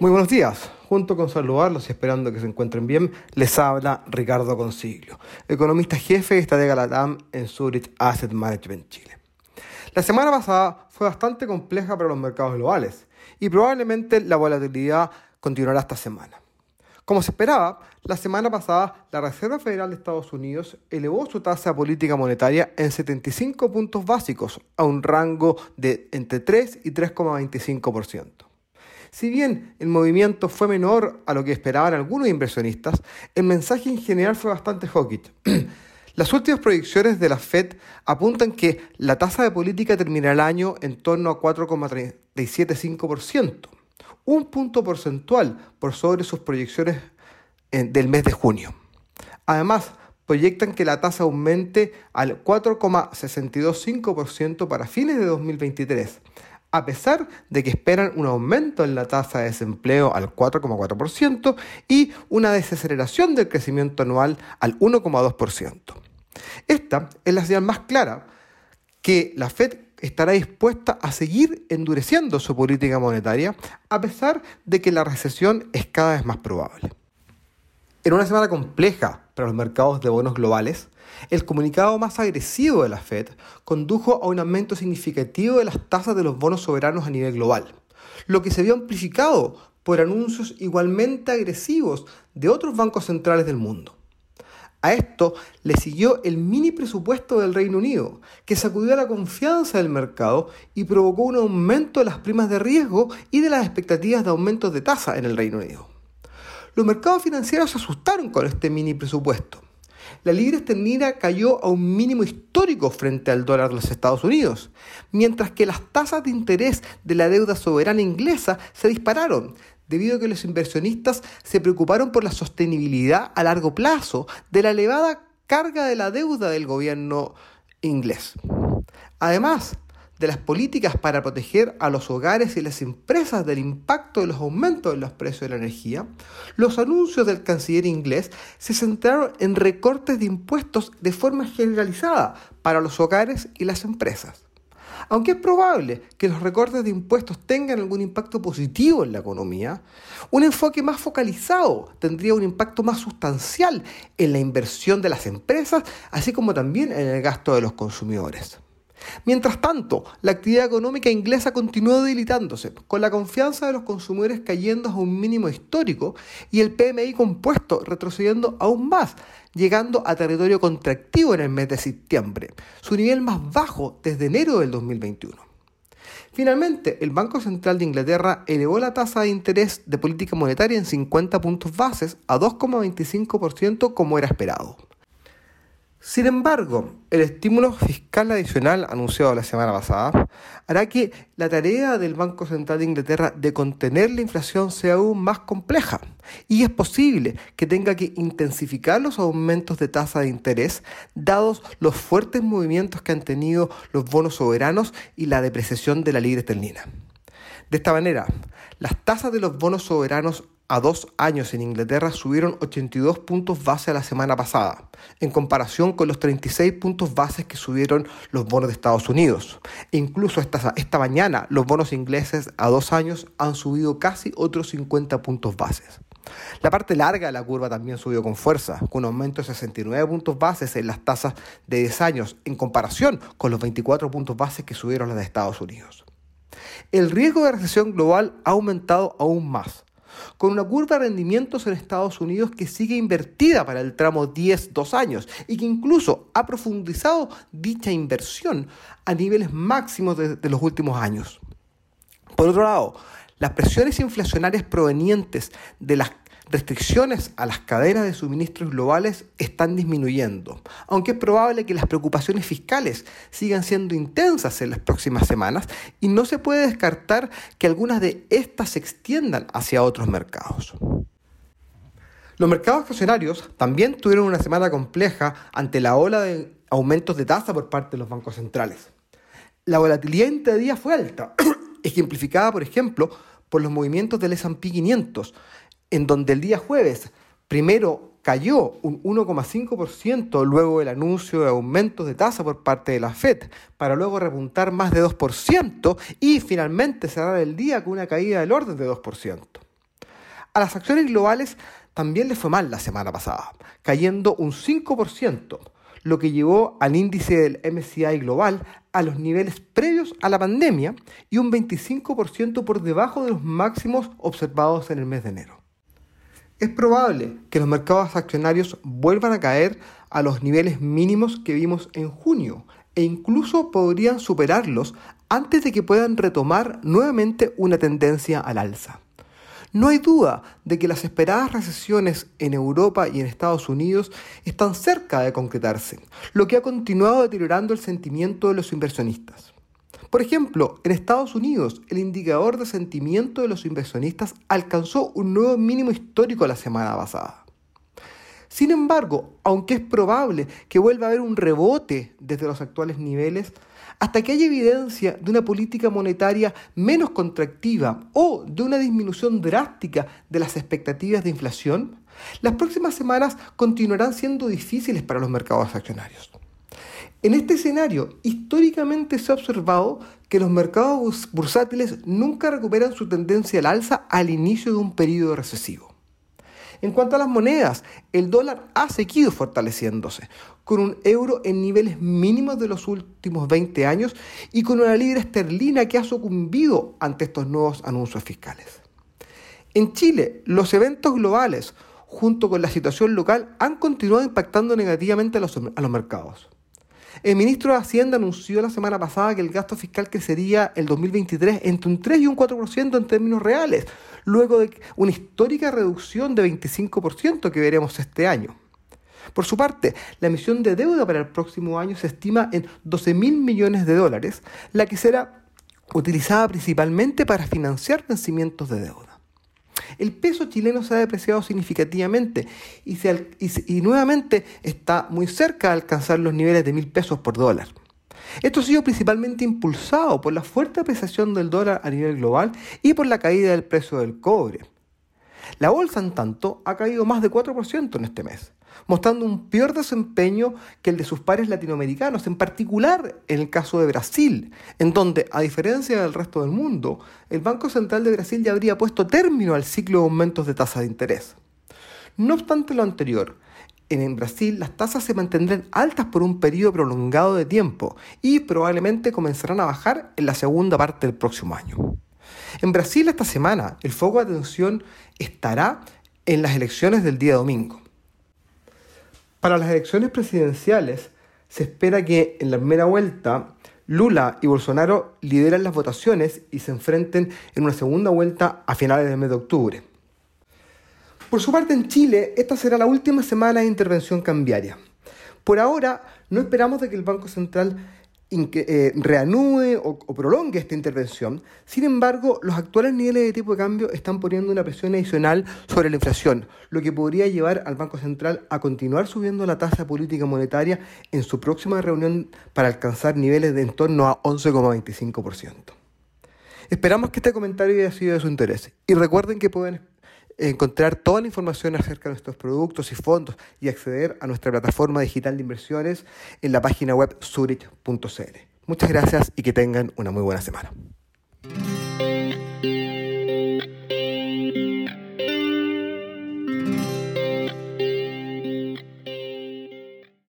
Muy buenos días. Junto con saludarlos y esperando que se encuentren bien, les habla Ricardo Consiglio, economista jefe de Estadega Latam en Zurich Asset Management Chile. La semana pasada fue bastante compleja para los mercados globales y probablemente la volatilidad continuará esta semana. Como se esperaba, la semana pasada la Reserva Federal de Estados Unidos elevó su tasa política monetaria en 75 puntos básicos a un rango de entre 3 y 3,25%. Si bien el movimiento fue menor a lo que esperaban algunos inversionistas, el mensaje en general fue bastante hawkish. Las últimas proyecciones de la Fed apuntan que la tasa de política terminará el año en torno a 4,375%, un punto porcentual por sobre sus proyecciones del mes de junio. Además, proyectan que la tasa aumente al 4,625% para fines de 2023, a pesar de que esperan un aumento en la tasa de desempleo al 4,4% y una desaceleración del crecimiento anual al 1,2%. Esta es la señal más clara que la Fed estará dispuesta a seguir endureciendo su política monetaria a pesar de que la recesión es cada vez más probable. En una semana compleja para los mercados de bonos globales, el comunicado más agresivo de la Fed condujo a un aumento significativo de las tasas de los bonos soberanos a nivel global, lo que se vio amplificado por anuncios igualmente agresivos de otros bancos centrales del mundo. A esto le siguió el mini presupuesto del Reino Unido, que sacudió la confianza del mercado y provocó un aumento de las primas de riesgo y de las expectativas de aumentos de tasa en el Reino Unido. Los mercados financieros se asustaron con este mini presupuesto la libra esterlina cayó a un mínimo histórico frente al dólar de los Estados Unidos, mientras que las tasas de interés de la deuda soberana inglesa se dispararon, debido a que los inversionistas se preocuparon por la sostenibilidad a largo plazo de la elevada carga de la deuda del gobierno inglés. Además, de las políticas para proteger a los hogares y las empresas del impacto de los aumentos en los precios de la energía, los anuncios del canciller inglés se centraron en recortes de impuestos de forma generalizada para los hogares y las empresas. Aunque es probable que los recortes de impuestos tengan algún impacto positivo en la economía, un enfoque más focalizado tendría un impacto más sustancial en la inversión de las empresas, así como también en el gasto de los consumidores. Mientras tanto, la actividad económica inglesa continuó debilitándose, con la confianza de los consumidores cayendo a un mínimo histórico y el PMI compuesto retrocediendo aún más, llegando a territorio contractivo en el mes de septiembre, su nivel más bajo desde enero del 2021. Finalmente, el Banco Central de Inglaterra elevó la tasa de interés de política monetaria en 50 puntos bases a 2,25% como era esperado. Sin embargo, el estímulo fiscal adicional anunciado la semana pasada hará que la tarea del Banco Central de Inglaterra de contener la inflación sea aún más compleja y es posible que tenga que intensificar los aumentos de tasa de interés dados los fuertes movimientos que han tenido los bonos soberanos y la depreciación de la libra esterlina. De esta manera, las tasas de los bonos soberanos a dos años en Inglaterra subieron 82 puntos base la semana pasada, en comparación con los 36 puntos bases que subieron los bonos de Estados Unidos. E incluso esta, esta mañana los bonos ingleses a dos años han subido casi otros 50 puntos bases. La parte larga de la curva también subió con fuerza, con un aumento de 69 puntos bases en las tasas de 10 años, en comparación con los 24 puntos bases que subieron las de Estados Unidos. El riesgo de recesión global ha aumentado aún más con una curva de rendimientos en Estados Unidos que sigue invertida para el tramo 10-2 años y que incluso ha profundizado dicha inversión a niveles máximos de, de los últimos años. Por otro lado, las presiones inflacionarias provenientes de las restricciones a las cadenas de suministros globales están disminuyendo, aunque es probable que las preocupaciones fiscales sigan siendo intensas en las próximas semanas y no se puede descartar que algunas de estas se extiendan hacia otros mercados. Los mercados accionarios también tuvieron una semana compleja ante la ola de aumentos de tasa por parte de los bancos centrales. La volatilidad día fue alta, ejemplificada, por ejemplo, por los movimientos del S&P 500, en donde el día jueves primero cayó un 1,5% luego del anuncio de aumentos de tasa por parte de la Fed, para luego repuntar más de 2% y finalmente cerrar el día con una caída del orden de 2%. A las acciones globales también les fue mal la semana pasada, cayendo un 5%, lo que llevó al índice del MCI global a los niveles previos a la pandemia y un 25% por debajo de los máximos observados en el mes de enero. Es probable que los mercados accionarios vuelvan a caer a los niveles mínimos que vimos en junio e incluso podrían superarlos antes de que puedan retomar nuevamente una tendencia al alza. No hay duda de que las esperadas recesiones en Europa y en Estados Unidos están cerca de concretarse, lo que ha continuado deteriorando el sentimiento de los inversionistas. Por ejemplo, en Estados Unidos, el indicador de sentimiento de los inversionistas alcanzó un nuevo mínimo histórico la semana pasada. Sin embargo, aunque es probable que vuelva a haber un rebote desde los actuales niveles, hasta que haya evidencia de una política monetaria menos contractiva o de una disminución drástica de las expectativas de inflación, las próximas semanas continuarán siendo difíciles para los mercados accionarios. En este escenario, históricamente se ha observado que los mercados bursátiles nunca recuperan su tendencia al alza al inicio de un periodo recesivo. En cuanto a las monedas, el dólar ha seguido fortaleciéndose, con un euro en niveles mínimos de los últimos 20 años y con una libra esterlina que ha sucumbido ante estos nuevos anuncios fiscales. En Chile, los eventos globales, junto con la situación local, han continuado impactando negativamente a los, a los mercados. El ministro de Hacienda anunció la semana pasada que el gasto fiscal crecería el 2023 entre un 3 y un 4% en términos reales, luego de una histórica reducción de 25% que veremos este año. Por su parte, la emisión de deuda para el próximo año se estima en 12 mil millones de dólares, la que será utilizada principalmente para financiar vencimientos de deuda. El peso chileno se ha depreciado significativamente y, nuevamente está muy cerca de alcanzar los niveles de mil pesos por dólar. Esto ha sido principalmente impulsado por la fuerte apreciación del dólar a nivel global y por la caída del precio del cobre. La bolsa, en tanto, ha caído más de 4% en este mes, mostrando un peor desempeño que el de sus pares latinoamericanos, en particular en el caso de Brasil, en donde, a diferencia del resto del mundo, el Banco Central de Brasil ya habría puesto término al ciclo de aumentos de tasa de interés. No obstante lo anterior, en Brasil las tasas se mantendrán altas por un periodo prolongado de tiempo y probablemente comenzarán a bajar en la segunda parte del próximo año. En Brasil esta semana el foco de atención estará en las elecciones del día domingo. Para las elecciones presidenciales se espera que en la primera vuelta Lula y Bolsonaro lideren las votaciones y se enfrenten en una segunda vuelta a finales del mes de octubre. Por su parte, en Chile, esta será la última semana de intervención cambiaria. Por ahora, no esperamos de que el Banco Central eh, reanude o, o, prolongue esta intervención. Sin embargo, los actuales niveles de tipo de cambio están poniendo una presión adicional sobre la inflación, lo que podría llevar al Banco Central a continuar subiendo la tasa política monetaria en su próxima reunión para alcanzar niveles de en torno a 11,25%. Esperamos que este comentario haya sido de su interés y recuerden que pueden encontrar toda la información acerca de nuestros productos y fondos y acceder a nuestra plataforma digital de inversiones en la página web zurich.cl. Muchas gracias y que tengan una muy buena semana.